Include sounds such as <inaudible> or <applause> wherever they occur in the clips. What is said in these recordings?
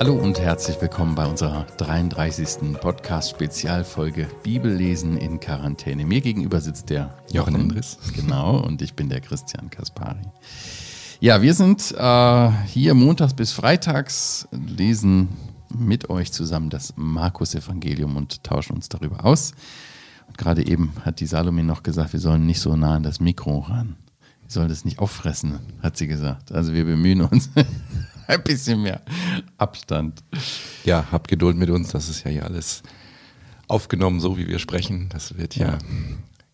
Hallo und herzlich willkommen bei unserer 33. Podcast-Spezialfolge Bibellesen in Quarantäne. Mir gegenüber sitzt der Jochen Andres. Genau, und ich bin der Christian Kaspari. Ja, wir sind äh, hier montags bis freitags, lesen mit euch zusammen das Markus-Evangelium und tauschen uns darüber aus. Und gerade eben hat die Salome noch gesagt, wir sollen nicht so nah an das Mikro ran. Wir sollen das nicht auffressen, hat sie gesagt. Also wir bemühen uns. <laughs> ein bisschen mehr Abstand. Ja, habt Geduld mit uns. Das ist ja hier alles aufgenommen, so wie wir sprechen. Das wird ja, ja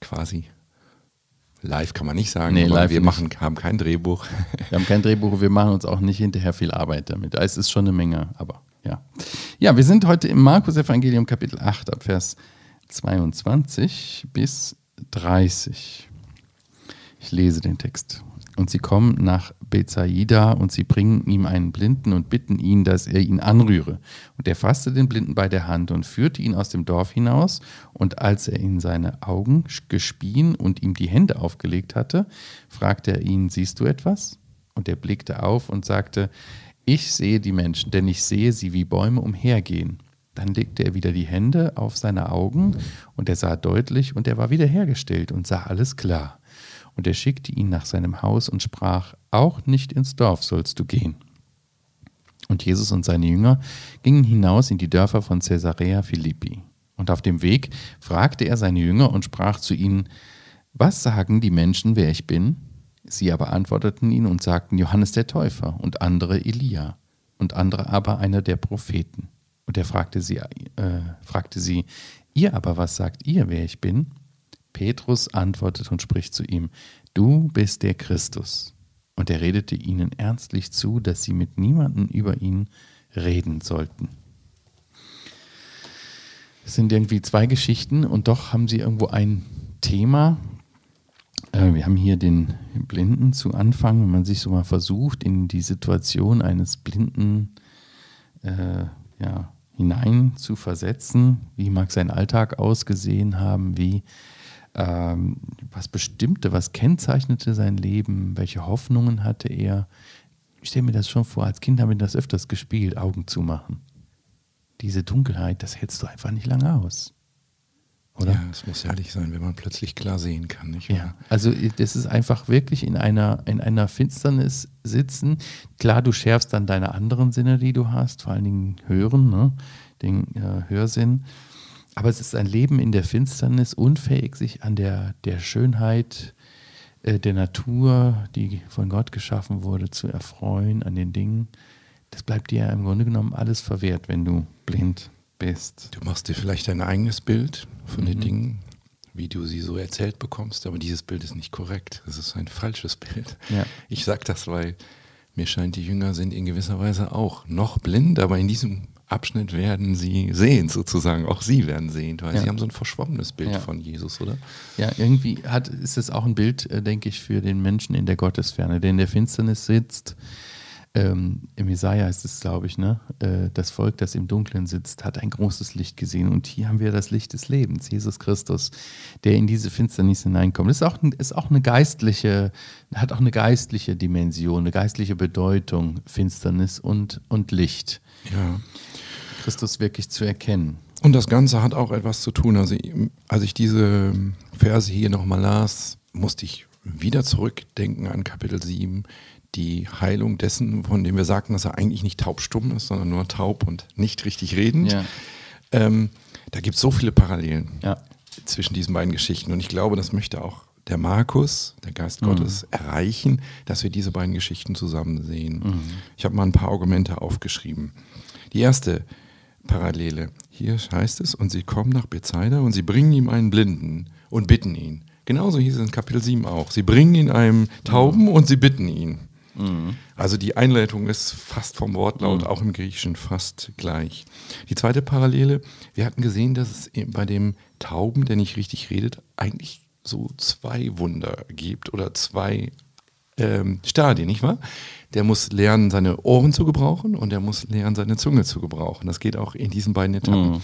quasi live, kann man nicht sagen. Nee, live wir machen, haben kein Drehbuch. Wir haben kein Drehbuch, wir machen uns auch nicht hinterher viel Arbeit damit. Es ist schon eine Menge, aber ja. Ja, wir sind heute im Markus-Evangelium, Kapitel 8, ab Vers 22 bis 30. Ich lese den Text. Und sie kommen nach Bethsaida und sie bringen ihm einen Blinden und bitten ihn, dass er ihn anrühre. Und er fasste den Blinden bei der Hand und führte ihn aus dem Dorf hinaus. Und als er in seine Augen gespien und ihm die Hände aufgelegt hatte, fragte er ihn, siehst du etwas? Und er blickte auf und sagte, ich sehe die Menschen, denn ich sehe sie wie Bäume umhergehen. Dann legte er wieder die Hände auf seine Augen und er sah deutlich und er war wiederhergestellt und sah alles klar. Und er schickte ihn nach seinem Haus und sprach, auch nicht ins Dorf sollst du gehen. Und Jesus und seine Jünger gingen hinaus in die Dörfer von Caesarea Philippi. Und auf dem Weg fragte er seine Jünger und sprach zu ihnen, was sagen die Menschen, wer ich bin? Sie aber antworteten ihn und sagten Johannes der Täufer und andere Elia und andere aber einer der Propheten. Und er fragte sie, äh, fragte sie, ihr aber was sagt ihr, wer ich bin? Petrus antwortet und spricht zu ihm, Du bist der Christus. Und er redete ihnen ernstlich zu, dass sie mit niemandem über ihn reden sollten. Es sind irgendwie zwei Geschichten und doch haben sie irgendwo ein Thema. Äh, wir haben hier den Blinden zu Anfang, wenn man sich so mal versucht, in die Situation eines Blinden äh, ja, hinein zu versetzen. Wie mag sein Alltag ausgesehen haben? Wie ähm, was bestimmte, was kennzeichnete sein Leben, welche Hoffnungen hatte er. Ich stelle mir das schon vor, als Kind haben wir das öfters gespielt, Augen zu machen. Diese Dunkelheit, das hältst du einfach nicht lange aus. Oder? Ja, es muss herrlich sein, wenn man plötzlich klar sehen kann. Nicht ja, also das ist einfach wirklich in einer, in einer Finsternis sitzen. Klar, du schärfst dann deine anderen Sinne, die du hast, vor allen Dingen Hören, ne? den äh, Hörsinn. Aber es ist ein Leben in der Finsternis, unfähig, sich an der, der Schönheit äh, der Natur, die von Gott geschaffen wurde, zu erfreuen, an den Dingen. Das bleibt dir im Grunde genommen alles verwehrt, wenn du blind bist. Du machst dir vielleicht dein eigenes Bild von mhm. den Dingen, wie du sie so erzählt bekommst, aber dieses Bild ist nicht korrekt. Es ist ein falsches Bild. Ja. Ich sage das, weil mir scheint, die Jünger sind in gewisser Weise auch noch blind, aber in diesem Abschnitt werden sie sehen, sozusagen. Auch sie werden sehen, weil ja. sie haben so ein verschwommenes Bild ja. von Jesus, oder? Ja, irgendwie hat, ist es auch ein Bild, äh, denke ich, für den Menschen in der Gottesferne, der in der Finsternis sitzt. Ähm, Im Jesaja ist es, glaube ich, ne? Äh, das Volk, das im Dunkeln sitzt, hat ein großes Licht gesehen. Und hier haben wir das Licht des Lebens, Jesus Christus, der in diese Finsternis hineinkommt. Das ist auch, ist auch eine geistliche, hat auch eine geistliche Dimension, eine geistliche Bedeutung, Finsternis und, und Licht. Ja. Christus wirklich zu erkennen. Und das Ganze hat auch etwas zu tun. Also, als ich diese Verse hier nochmal las, musste ich wieder zurückdenken an Kapitel 7, die Heilung dessen, von dem wir sagten, dass er eigentlich nicht taubstumm ist, sondern nur taub und nicht richtig redend. Ja. Ähm, da gibt es so viele Parallelen ja. zwischen diesen beiden Geschichten. Und ich glaube, das möchte auch der Markus, der Geist mhm. Gottes, erreichen, dass wir diese beiden Geschichten zusammen sehen. Mhm. Ich habe mal ein paar Argumente aufgeschrieben. Die erste Parallele. Hier heißt es, und sie kommen nach Bethsaida und sie bringen ihm einen Blinden und bitten ihn. Genauso hieß es in Kapitel 7 auch. Sie bringen ihn einem Tauben und sie bitten ihn. Mhm. Also die Einleitung ist fast vom Wortlaut, mhm. auch im Griechischen fast gleich. Die zweite Parallele, wir hatten gesehen, dass es bei dem Tauben, der nicht richtig redet, eigentlich so zwei Wunder gibt oder zwei ähm, Stadien, nicht wahr? Der muss lernen, seine Ohren zu gebrauchen und er muss lernen, seine Zunge zu gebrauchen. Das geht auch in diesen beiden Etappen. Mhm.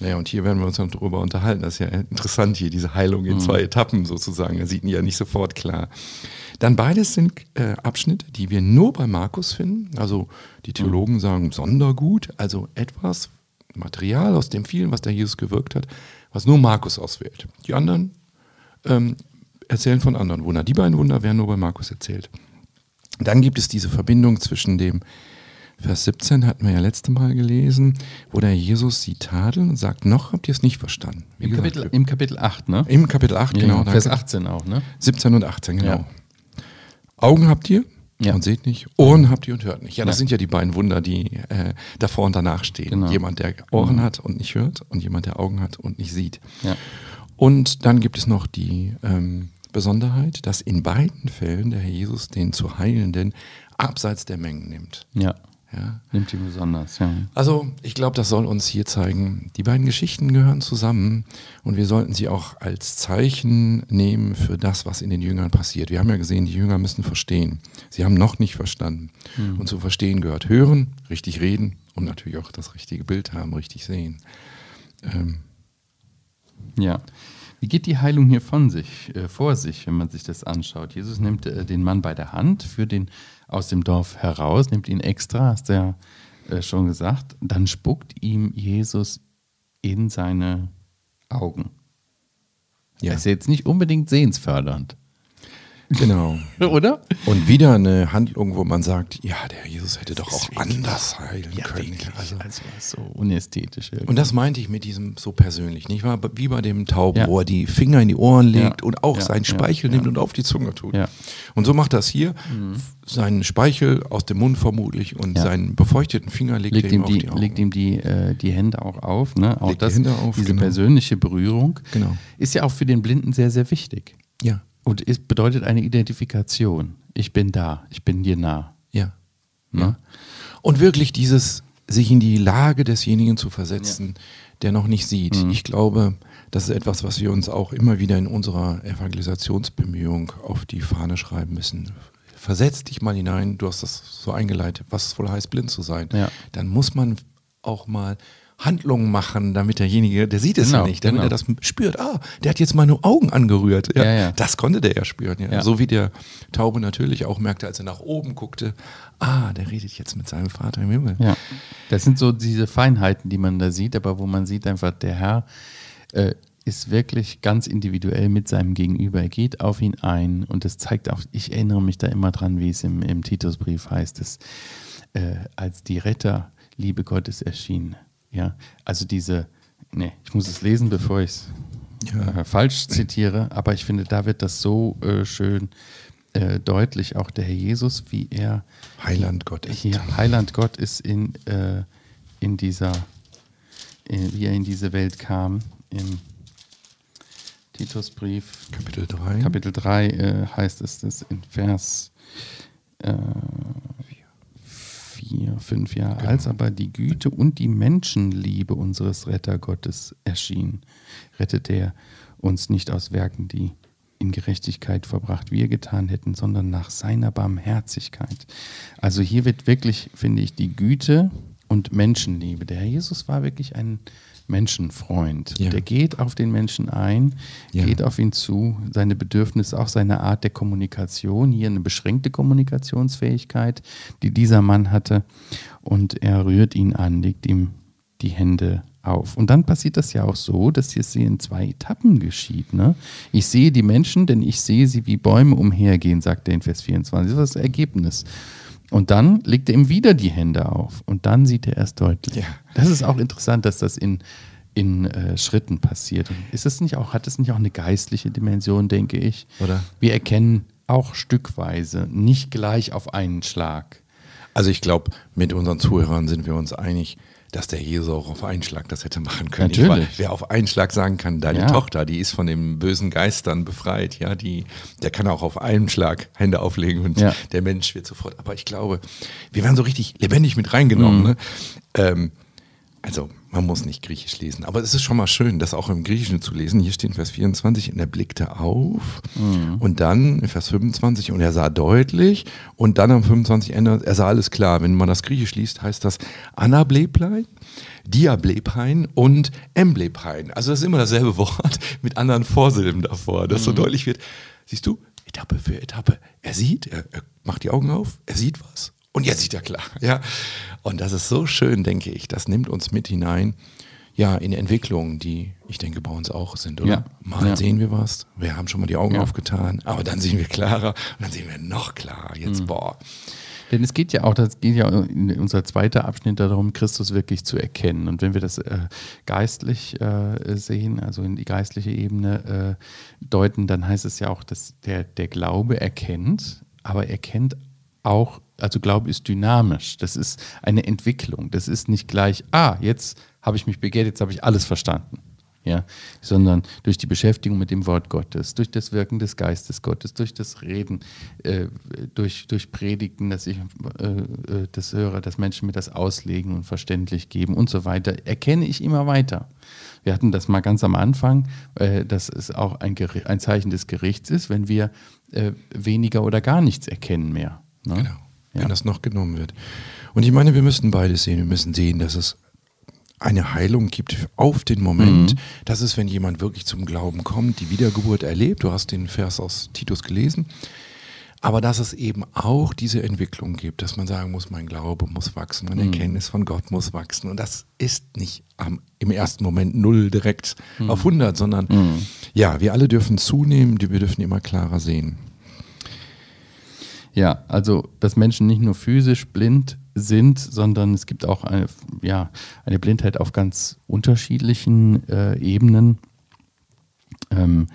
Naja, und hier werden wir uns dann darüber unterhalten. Das ist ja interessant hier, diese Heilung in Mhm. zwei Etappen sozusagen. Er sieht ihn ja nicht sofort klar. Dann beides sind äh, Abschnitte, die wir nur bei Markus finden. Also die Theologen sagen Sondergut, also etwas Material aus dem vielen, was der Jesus gewirkt hat, was nur Markus auswählt. Die anderen ähm, erzählen von anderen Wundern. Die beiden Wunder werden nur bei Markus erzählt. Dann gibt es diese Verbindung zwischen dem Vers 17, hatten wir ja letzte Mal gelesen, wo der Jesus sie tadelt und sagt, noch habt ihr es nicht verstanden. Wie Im, gesagt, Kapitel, Im Kapitel 8, ne? Im Kapitel 8, Ja, genau. Vers danke. 18 auch, ne? 17 und 18, genau. Ja. Augen habt ihr Ja. und seht nicht, Ohren habt ihr und hört nicht. Ja, das sind ja die beiden Wunder, die äh, davor und danach stehen. Genau. Jemand, der Ohren Mhm. hat und nicht hört und jemand, der Augen hat und nicht sieht. Und dann gibt es noch die ähm, Besonderheit, dass in beiden Fällen der Herr Jesus den zu Heilenden abseits der Mengen nimmt. Ja. Ja. Nimmt ihn besonders, ja. Also ich glaube, das soll uns hier zeigen, die beiden Geschichten gehören zusammen und wir sollten sie auch als Zeichen nehmen für das, was in den Jüngern passiert. Wir haben ja gesehen, die Jünger müssen verstehen. Sie haben noch nicht verstanden. Und zu verstehen gehört hören, richtig reden und natürlich auch das richtige Bild haben, richtig sehen. Ähm, Ja. Wie geht die Heilung hier von sich, äh, vor sich, wenn man sich das anschaut? Jesus nimmt äh, den Mann bei der Hand, führt ihn aus dem Dorf heraus, nimmt ihn extra, hast du ja äh, schon gesagt. Dann spuckt ihm Jesus in seine Augen. ja, Das ist jetzt nicht unbedingt sehensfördernd, genau. oder? Und wieder eine Handlung, wo man sagt, ja, der Jesus hätte doch auch anders heilen können. Also, Also, also so unästhetisch. irgendwie. Und das meinte ich mit diesem so persönlich, nicht wahr? Wie bei dem Tauben, Ja. wo er die Finger in die Ohren legt Ja. und auch Ja, seinen ja, Speichel ja. nimmt und auf die Zunge tut. Ja. Und so macht er es hier, seinen Speichel aus dem Mund vermutlich und Ja. seinen befeuchteten Finger legt, legt er ihm die, die Augen. legt ihm die, äh, die Hände auch auf. Ne? Auch Legt die das, Hände auf, diese genau. persönliche Berührung Genau. ist ja auch für den Blinden sehr, sehr wichtig. Ja, Und es bedeutet eine Identifikation. Ich bin da, ich bin dir nah. ja. Ne? ja. Und wirklich dieses, sich in die Lage desjenigen zu versetzen, der noch nicht sieht. Mhm. Ich glaube, das ist etwas, was wir uns auch immer wieder in unserer Evangelisationsbemühung auf die Fahne schreiben müssen. Versetz dich mal hinein, du hast das so eingeleitet, was es wohl heißt, blind zu sein. Ja. Dann muss man auch mal Handlungen machen, damit derjenige, der sieht es Genau, ja nicht, damit genau. er das spürt. Ah, der hat jetzt meine Augen angerührt. Ja, Ja, ja. Das konnte der ja spüren. Ja. So wie der Taube natürlich auch merkte, als er nach oben guckte, ah, der redet jetzt mit seinem Vater im Himmel. Ja. Das sind so diese Feinheiten, die man da sieht, aber wo man sieht einfach, der Herr äh, ist wirklich ganz individuell mit seinem Gegenüber. Er geht auf ihn ein und das zeigt auch, ich erinnere mich da immer dran, wie es im, im Titusbrief heißt, es, äh, als die Retterliebe Gottes erschien. Ja, also diese, nee, ich muss es lesen, bevor ich es Ja. äh, falsch zitiere, aber ich finde, da wird das so äh, schön äh, deutlich, auch der Herr Jesus, wie er Heiland Gott ist. hier Heiland Gott ist in, äh, in dieser, in, wie er in diese Welt kam, im Titusbrief, Kapitel 3. Kapitel 3 äh, heißt es das in Vers äh, 4, 5 Jahre, Genau. als aber die Güte und die Menschenliebe unseres Rettergottes erschien, rettete er uns nicht aus Werken, die in Gerechtigkeit verbracht wir getan hätten, sondern nach seiner Barmherzigkeit. Also hier wird wirklich, finde ich, die Güte und Menschenliebe. Der Herr Jesus war wirklich ein Menschenfreund. Ja. Der geht auf den Menschen ein, Ja. geht auf ihn zu, seine Bedürfnisse, auch seine Art der Kommunikation, hier eine beschränkte Kommunikationsfähigkeit, die dieser Mann hatte. Und er rührt ihn an, legt ihm die Hände auf. Und dann passiert das ja auch so, dass es hier in zwei Etappen geschieht. Ne? Ich sehe die Menschen, denn ich sehe sie wie Bäume umhergehen, sagt er in Vers 24. Das ist das Ergebnis. Und dann legt er ihm wieder die Hände auf und dann sieht er erst deutlich. Ja. Das ist auch interessant, dass das in, in äh, Schritten passiert. Ist es nicht auch, hat es nicht auch eine geistliche Dimension, denke ich? Oder? Wir erkennen auch stückweise, nicht gleich auf einen Schlag. Also ich glaube, mit unseren Zuhörern sind wir uns einig, dass der Jesus auch auf einen Schlag das hätte machen können. Ich Natürlich. war- wer auf einen Schlag sagen kann, deine Ja. Tochter, die ist von den bösen Geistern befreit, ja, die, der kann auch auf einen Schlag Hände auflegen und Ja. der Mensch wird sofort. Aber ich glaube, wir werden so richtig lebendig mit reingenommen. Mhm. Ne? Ähm, also man muss nicht Griechisch lesen, aber es ist schon mal schön, das auch im Griechischen zu lesen. Hier steht in Vers 24, und er blickte auf mhm. und dann in Vers 25 und er sah deutlich und dann am 25 Ende, er sah alles klar. Wenn man das Griechisch liest, heißt das Anableplein, Diablepein und Emblepein. Also das ist immer dasselbe Wort <laughs> mit anderen Vorsilben davor, dass mhm. so deutlich wird. Siehst du, Etappe für Etappe. Er sieht, er, er macht die Augen auf, er sieht was und jetzt sieht er klar. Ja? Und das ist so schön, denke ich. Das nimmt uns mit hinein ja, in Entwicklungen, die ich denke bei uns auch sind, oder? Ja. Mal ja. sehen wir was, wir haben schon mal die Augen ja. aufgetan, aber dann sehen wir klarer und dann sehen wir noch klarer. Jetzt, mhm. boah. Denn es geht ja auch, das geht ja in unser zweiter Abschnitt darum, Christus wirklich zu erkennen. Und wenn wir das äh, geistlich äh, sehen, also in die geistliche Ebene äh, deuten, dann heißt es ja auch, dass der, der Glaube erkennt, aber erkennt auch, also Glaube ist dynamisch. Das ist eine Entwicklung. Das ist nicht gleich, ah, jetzt habe ich mich begehrt, jetzt habe ich alles verstanden. Ja, sondern durch die Beschäftigung mit dem Wort Gottes, durch das Wirken des Geistes Gottes, durch das Reden, äh, durch, durch Predigten, dass ich äh, äh, das höre, dass Menschen mir das auslegen und verständlich geben und so weiter, erkenne ich immer weiter. Wir hatten das mal ganz am Anfang, äh, dass es auch ein, ein, Zeichen des Gerichts ist, wenn wir äh, weniger oder gar nichts erkennen mehr. Ne? Genau, wenn ja. das noch genommen wird. Und ich meine, wir müssen beides sehen. Wir müssen sehen, dass es eine Heilung gibt auf den Moment. Mhm. Das ist, wenn jemand wirklich zum Glauben kommt, die Wiedergeburt erlebt. Du hast den Vers aus Titus gelesen. Aber dass es eben auch diese Entwicklung gibt, dass man sagen muss, mein Glaube muss wachsen, meine mhm. Erkenntnis von Gott muss wachsen. Und das ist nicht am, im ersten Moment null direkt mhm. auf 100, sondern mhm. ja, wir alle dürfen zunehmen, wir dürfen immer klarer sehen. Ja, also dass Menschen nicht nur physisch blind sind, sondern es gibt auch eine, ja, eine Blindheit auf ganz unterschiedlichen äh, Ebenen. Ähm,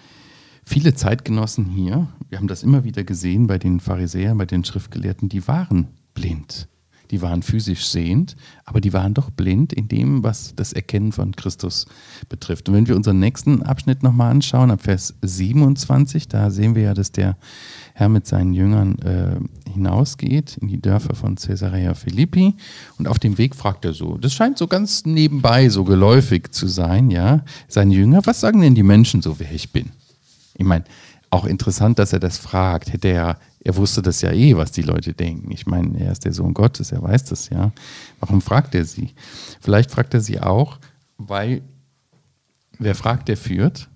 viele Zeitgenossen hier, wir haben das immer wieder gesehen bei den Pharisäern, bei den Schriftgelehrten, die waren blind. Die waren physisch sehend, aber die waren doch blind in dem, was das Erkennen von Christus betrifft. Und wenn wir unseren nächsten Abschnitt nochmal anschauen, ab Vers 27, da sehen wir ja, dass der Herr mit seinen Jüngern äh, hinausgeht in die Dörfer von Caesarea Philippi und auf dem Weg fragt er so, das scheint so ganz nebenbei so geläufig zu sein, ja, seine Jünger, was sagen denn die Menschen so, wer ich bin? Ich meine, auch interessant, dass er das fragt. Hätte er, er wusste das ja eh, was die Leute denken. Ich meine, er ist der Sohn Gottes, er weiß das ja. Warum fragt er sie? Vielleicht fragt er sie auch, weil wer fragt, der führt,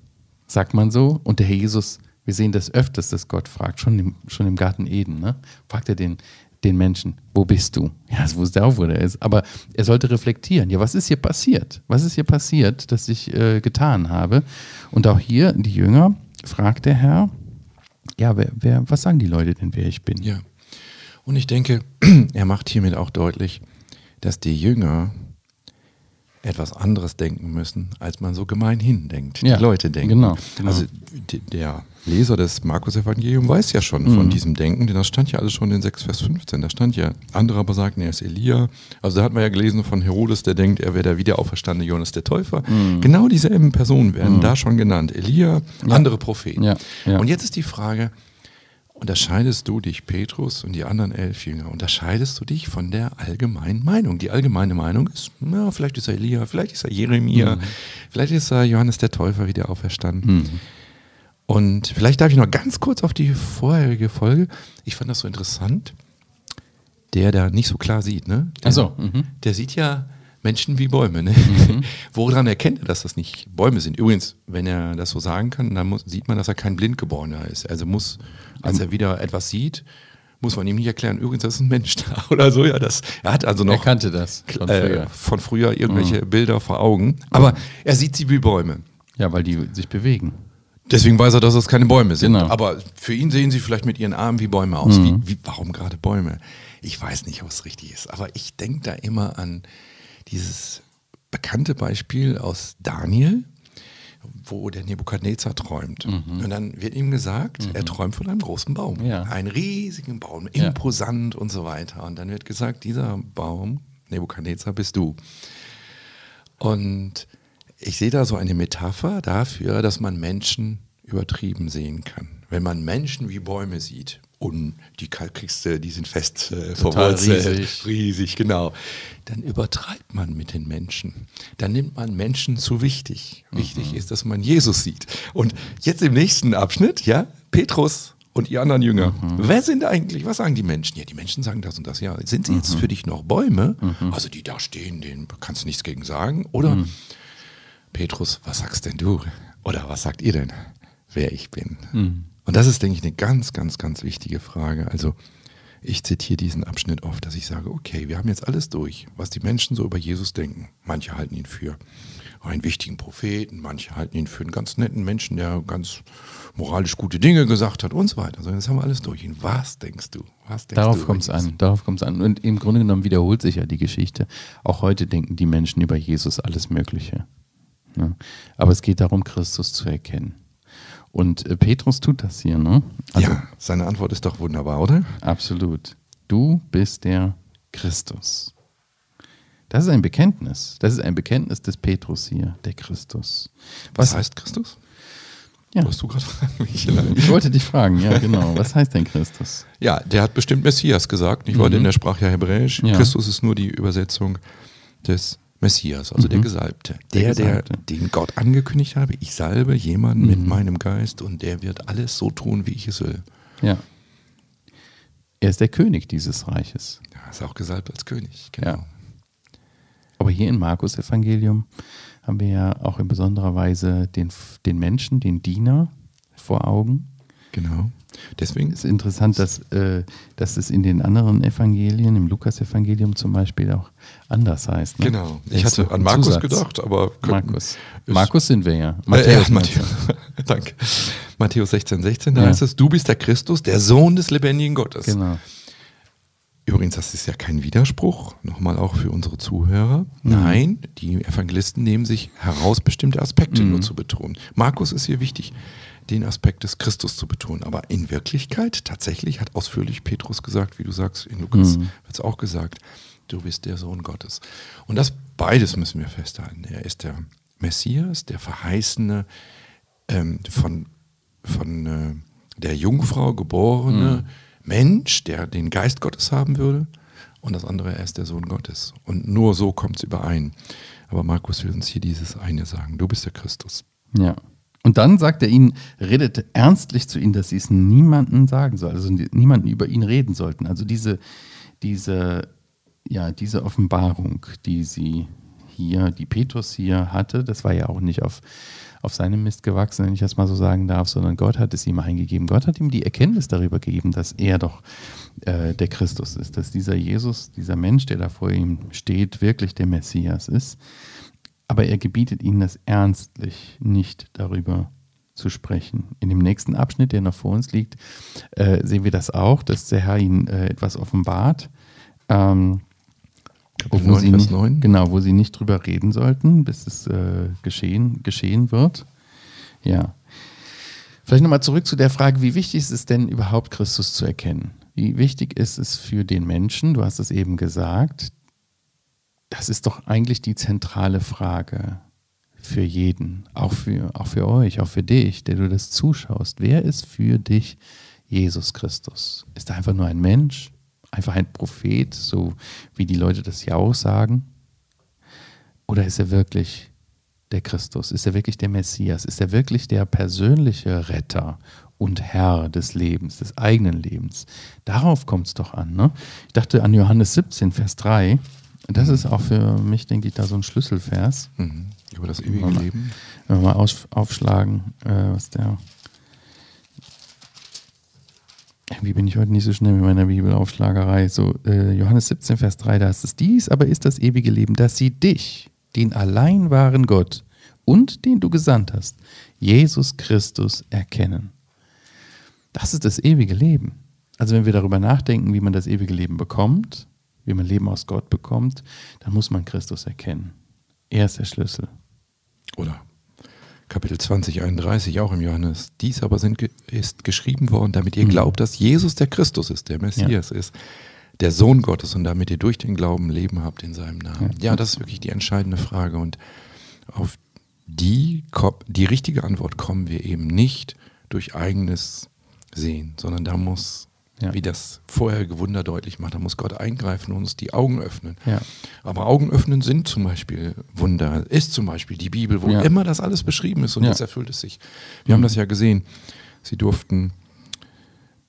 sagt man so. Und der Herr Jesus wir sehen das öfters, dass Gott fragt, schon im, schon im Garten Eden, ne? fragt er den, den Menschen, wo bist du? Ja, das wusste auch, wo er ist. Aber er sollte reflektieren, ja, was ist hier passiert? Was ist hier passiert, dass ich äh, getan habe? Und auch hier, die Jünger, fragt der Herr, ja, wer, wer, was sagen die Leute denn, wer ich bin? Ja. Und ich denke, <clears throat> er macht hiermit auch deutlich, dass die Jünger etwas anderes denken müssen, als man so gemeinhin denkt, ja, die Leute denken. Genau, genau. Also der Leser des Markus-Evangeliums weiß ja schon mhm. von diesem Denken, denn das stand ja alles schon in 6, Vers 15. Da stand ja, andere aber sagten, er ist Elia. Also da hatten wir ja gelesen von Herodes, der denkt, er wäre der wiederauferstandene Jonas der Täufer. Mhm. Genau dieselben Personen werden mhm. da schon genannt. Elia, ja. andere Propheten. Ja, ja. Und jetzt ist die Frage, unterscheidest du dich, Petrus und die anderen elf Jünger, unterscheidest du dich von der allgemeinen Meinung? Die allgemeine Meinung ist, na, vielleicht ist er Elia, vielleicht ist er Jeremia, mhm. vielleicht ist er Johannes der Täufer wieder auferstanden. Mhm. Und vielleicht darf ich noch ganz kurz auf die vorherige Folge. Ich fand das so interessant. Der da nicht so klar sieht, ne? Der, so, mhm. der sieht ja Menschen wie Bäume. Ne? Mhm. <laughs> Woran erkennt er, dass das nicht Bäume sind? Übrigens, wenn er das so sagen kann, dann muss, sieht man, dass er kein Blindgeborener ist. Also muss, als er wieder etwas sieht, muss man ihm nicht erklären, übrigens, das ist ein Mensch <laughs> da oder so. Ja, das, er hat also noch. Er kannte das von früher, äh, von früher irgendwelche mhm. Bilder vor Augen. Aber er sieht sie wie Bäume. Ja, weil die sich bewegen. Deswegen weiß er, dass das keine Bäume sind. Genau. Aber für ihn sehen sie vielleicht mit ihren Armen wie Bäume aus. Mhm. Wie, wie, warum gerade Bäume? Ich weiß nicht, ob es richtig ist. Aber ich denke da immer an dieses bekannte Beispiel aus Daniel, wo der Nebukadnezar träumt. Mhm. Und dann wird ihm gesagt, mhm. er träumt von einem großen Baum. Ja. Einen riesigen Baum, imposant ja. und so weiter. Und dann wird gesagt, dieser Baum, Nebukadnezar, bist du. Und ich sehe da so eine Metapher dafür, dass man Menschen übertrieben sehen kann. Wenn man Menschen wie Bäume sieht und die Kalkkiste, die sind fest äh, verwurzelt, riesig. <laughs> riesig, genau, dann übertreibt man mit den Menschen. Dann nimmt man Menschen zu wichtig. Mhm. Wichtig ist, dass man Jesus sieht. Und jetzt im nächsten Abschnitt, ja, Petrus und ihr anderen Jünger. Mhm. Wer sind eigentlich? Was sagen die Menschen? Ja, die Menschen sagen das und das. Ja, sind sie jetzt mhm. für dich noch Bäume? Mhm. Also die da stehen, denen kannst du nichts gegen sagen. Oder mhm. Petrus, was sagst denn du? Oder was sagt ihr denn, wer ich bin? Mhm. Und das ist, denke ich, eine ganz, ganz, ganz wichtige Frage. Also ich zitiere diesen Abschnitt oft, dass ich sage, okay, wir haben jetzt alles durch, was die Menschen so über Jesus denken. Manche halten ihn für einen wichtigen Propheten, manche halten ihn für einen ganz netten Menschen, der ganz moralisch gute Dinge gesagt hat und so weiter. Also das haben wir alles durch ihn. Was denkst du? Was denkst darauf kommt es an. Darauf kommt es an. Und im Grunde genommen wiederholt sich ja die Geschichte. Auch heute denken die Menschen über Jesus alles Mögliche. Ja. Aber es geht darum, Christus zu erkennen. Und äh, Petrus tut das hier, ne? Also, ja, seine Antwort ist doch wunderbar, oder? Absolut. Du bist der Christus. Das ist ein Bekenntnis. Das ist ein Bekenntnis des Petrus hier, der Christus. Was, Was heißt Christus? Ja. Wolltest du gerade fragen? <laughs> Ich wollte dich fragen, ja, genau. Was heißt denn Christus? Ja, der hat bestimmt Messias gesagt. Ich mhm. wollte in der Sprache ja Hebräisch. Ja. Christus ist nur die Übersetzung des Messias, also mhm. der Gesalbte. Der, der, Gesalbte. der, den Gott angekündigt habe, ich salbe jemanden mhm. mit meinem Geist und der wird alles so tun, wie ich es will. Ja. Er ist der König dieses Reiches. Ja, ist auch gesalbt als König, genau. Ja. Aber hier im Markus-Evangelium haben wir ja auch in besonderer Weise den, den Menschen, den Diener vor Augen. Genau. Deswegen ist interessant, dass, äh, dass es in den anderen Evangelien, im Lukas-Evangelium zum Beispiel, auch anders heißt. Ne? Genau. Ich hatte so an Markus Zusatz. gedacht, aber Markus. Markus sind wir ja. Matthäus. Äh, Matthäus. <laughs> Danke. Matthäus 16, 16, da ja. heißt es, du bist der Christus, der Sohn des lebendigen Gottes. Genau. Übrigens, das ist ja kein Widerspruch, nochmal auch für unsere Zuhörer. Mhm. Nein, die Evangelisten nehmen sich heraus, bestimmte Aspekte mhm. nur zu betonen. Markus ist hier wichtig, den Aspekt des Christus zu betonen. Aber in Wirklichkeit, tatsächlich hat ausführlich Petrus gesagt, wie du sagst, in Lukas mhm. wird es auch gesagt, du bist der Sohn Gottes. Und das beides müssen wir festhalten. Er ist der Messias, der Verheißene, ähm, von, von äh, der Jungfrau geborene mhm. Mensch, der den Geist Gottes haben würde. Und das andere, er ist der Sohn Gottes. Und nur so kommt es überein. Aber Markus will uns hier dieses eine sagen. Du bist der Christus. Ja. Und dann sagt er ihnen, redet ernstlich zu ihnen, dass sie es niemandem sagen sollen, also niemanden über ihn reden sollten. Also diese, diese, ja, diese Offenbarung, die sie hier, die Petrus hier hatte, das war ja auch nicht auf, auf seinem Mist gewachsen, wenn ich das mal so sagen darf, sondern Gott hat es ihm eingegeben. Gott hat ihm die Erkenntnis darüber gegeben, dass er doch äh, der Christus ist, dass dieser Jesus, dieser Mensch, der da vor ihm steht, wirklich der Messias ist. Aber er gebietet ihnen das ernstlich nicht darüber zu sprechen. In dem nächsten Abschnitt, der noch vor uns liegt, äh, sehen wir das auch, dass der Herr ihnen äh, etwas offenbart. Ähm, wo 9, sie nicht, 9. Genau, wo sie nicht drüber reden sollten, bis es äh, geschehen, geschehen wird. Ja. Vielleicht nochmal zurück zu der Frage, wie wichtig ist es denn überhaupt, Christus zu erkennen? Wie wichtig ist es für den Menschen, du hast es eben gesagt, das ist doch eigentlich die zentrale Frage für jeden, auch für, auch für euch, auch für dich, der du das zuschaust. Wer ist für dich Jesus Christus? Ist er einfach nur ein Mensch? Einfach ein Prophet, so wie die Leute das ja auch sagen? Oder ist er wirklich der Christus? Ist er wirklich der Messias? Ist er wirklich der persönliche Retter und Herr des Lebens, des eigenen Lebens? Darauf kommt es doch an. Ne? Ich dachte an Johannes 17, Vers 3. Das ist auch für mich, denke ich, da so ein Schlüsselvers. Mhm. Über das ewige Leben. Wenn wir mal aufschlagen, äh, was der wie bin ich heute nicht so schnell mit meiner Bibelaufschlagerei? So, äh, Johannes 17, Vers 3, da ist es dies, aber ist das ewige Leben, dass sie dich, den allein wahren Gott und den du gesandt hast, Jesus Christus erkennen. Das ist das ewige Leben. Also wenn wir darüber nachdenken, wie man das ewige Leben bekommt, wie man Leben aus Gott bekommt, dann muss man Christus erkennen. Er ist der Schlüssel. Oder Kapitel 20, 31, auch im Johannes. Dies aber sind, ist geschrieben worden, damit ihr glaubt, dass Jesus der Christus ist, der Messias ja. ist, der Sohn Gottes und damit ihr durch den Glauben Leben habt in seinem Namen. Ja, ja das ist wirklich die entscheidende Frage und auf die, die richtige Antwort kommen wir eben nicht durch eigenes Sehen, sondern da muss, ja. wie das vorherige Wunder deutlich macht, da muss Gott eingreifen und uns die Augen öffnen. Ja. Aber Augen öffnen sind zum Beispiel Wunder, ist zum Beispiel die Bibel, wo ja. immer das alles beschrieben ist und jetzt erfüllt es sich. Wir haben das ja gesehen. Sie durften,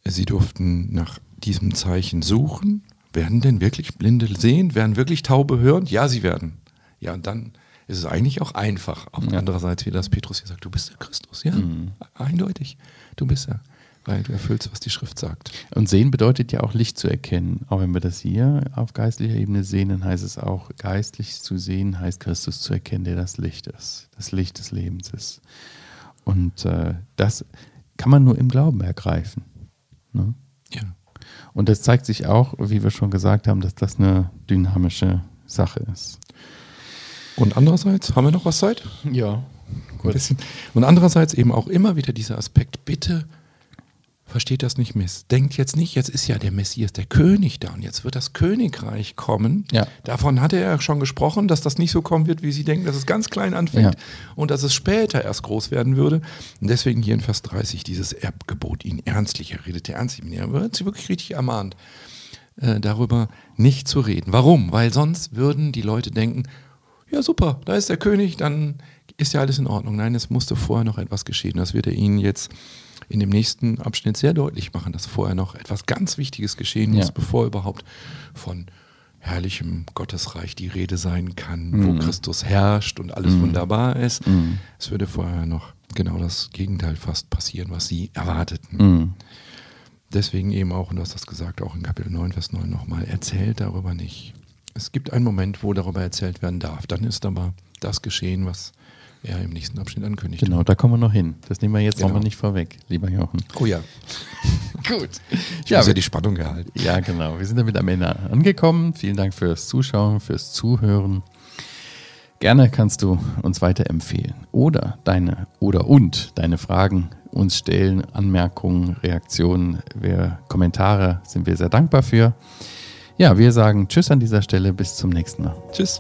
sie durften nach diesem Zeichen suchen. Werden denn wirklich Blinde sehen? Werden wirklich Taube hören? Ja, sie werden. Ja, und dann ist es eigentlich auch einfach. Auf ja. andererseits, wie das Petrus hier sagt, du bist der Christus. Ja, mhm. eindeutig. Du bist er. Weil du erfüllst, was die Schrift sagt. Und sehen bedeutet ja auch Licht zu erkennen. Auch wenn wir das hier auf geistlicher Ebene sehen, dann heißt es auch, geistlich zu sehen heißt Christus zu erkennen, der das Licht ist. Das Licht des Lebens ist. Und äh, das kann man nur im Glauben ergreifen. Ne? Ja. Und das zeigt sich auch, wie wir schon gesagt haben, dass das eine dynamische Sache ist. Und andererseits, haben wir noch was Zeit? Ja. Gut. Und andererseits eben auch immer wieder dieser Aspekt, bitte versteht das nicht miss. Denkt jetzt nicht, jetzt ist ja der Messias, der König da und jetzt wird das Königreich kommen. Ja. Davon hatte er schon gesprochen, dass das nicht so kommen wird, wie Sie denken, dass es ganz klein anfängt ja. und dass es später erst groß werden würde. Und deswegen hier in Vers 30 dieses Erbgebot, ihn ernstlich, er redete ernstlich, er wird sie wirklich richtig ermahnt, äh, darüber nicht zu reden. Warum? Weil sonst würden die Leute denken, ja super, da ist der König, dann ist ja alles in Ordnung. Nein, es musste vorher noch etwas geschehen. Das wird er Ihnen jetzt in dem nächsten Abschnitt sehr deutlich machen, dass vorher noch etwas ganz Wichtiges geschehen muss, ja. bevor überhaupt von herrlichem Gottesreich die Rede sein kann, mhm. wo Christus herrscht und alles mhm. wunderbar ist. Mhm. Es würde vorher noch genau das Gegenteil fast passieren, was sie erwarteten. Mhm. Deswegen eben auch, und du hast das gesagt, auch in Kapitel 9, Vers 9 nochmal, erzählt darüber nicht. Es gibt einen Moment, wo darüber erzählt werden darf. Dann ist aber das geschehen, was er im nächsten Abschnitt ankündigt. Genau, da kommen wir noch hin. Das nehmen wir jetzt genau. nochmal nicht vorweg, lieber Jochen. Oh ja. <laughs> Gut. Ich ja, habe ja die Spannung gehalten. Ja, genau. Wir sind damit am Ende angekommen. Vielen Dank fürs Zuschauen, fürs Zuhören. Gerne kannst du uns weiterempfehlen oder deine oder und deine Fragen uns stellen, Anmerkungen, Reaktionen, wir, Kommentare sind wir sehr dankbar für. Ja, wir sagen Tschüss an dieser Stelle, bis zum nächsten Mal. Tschüss.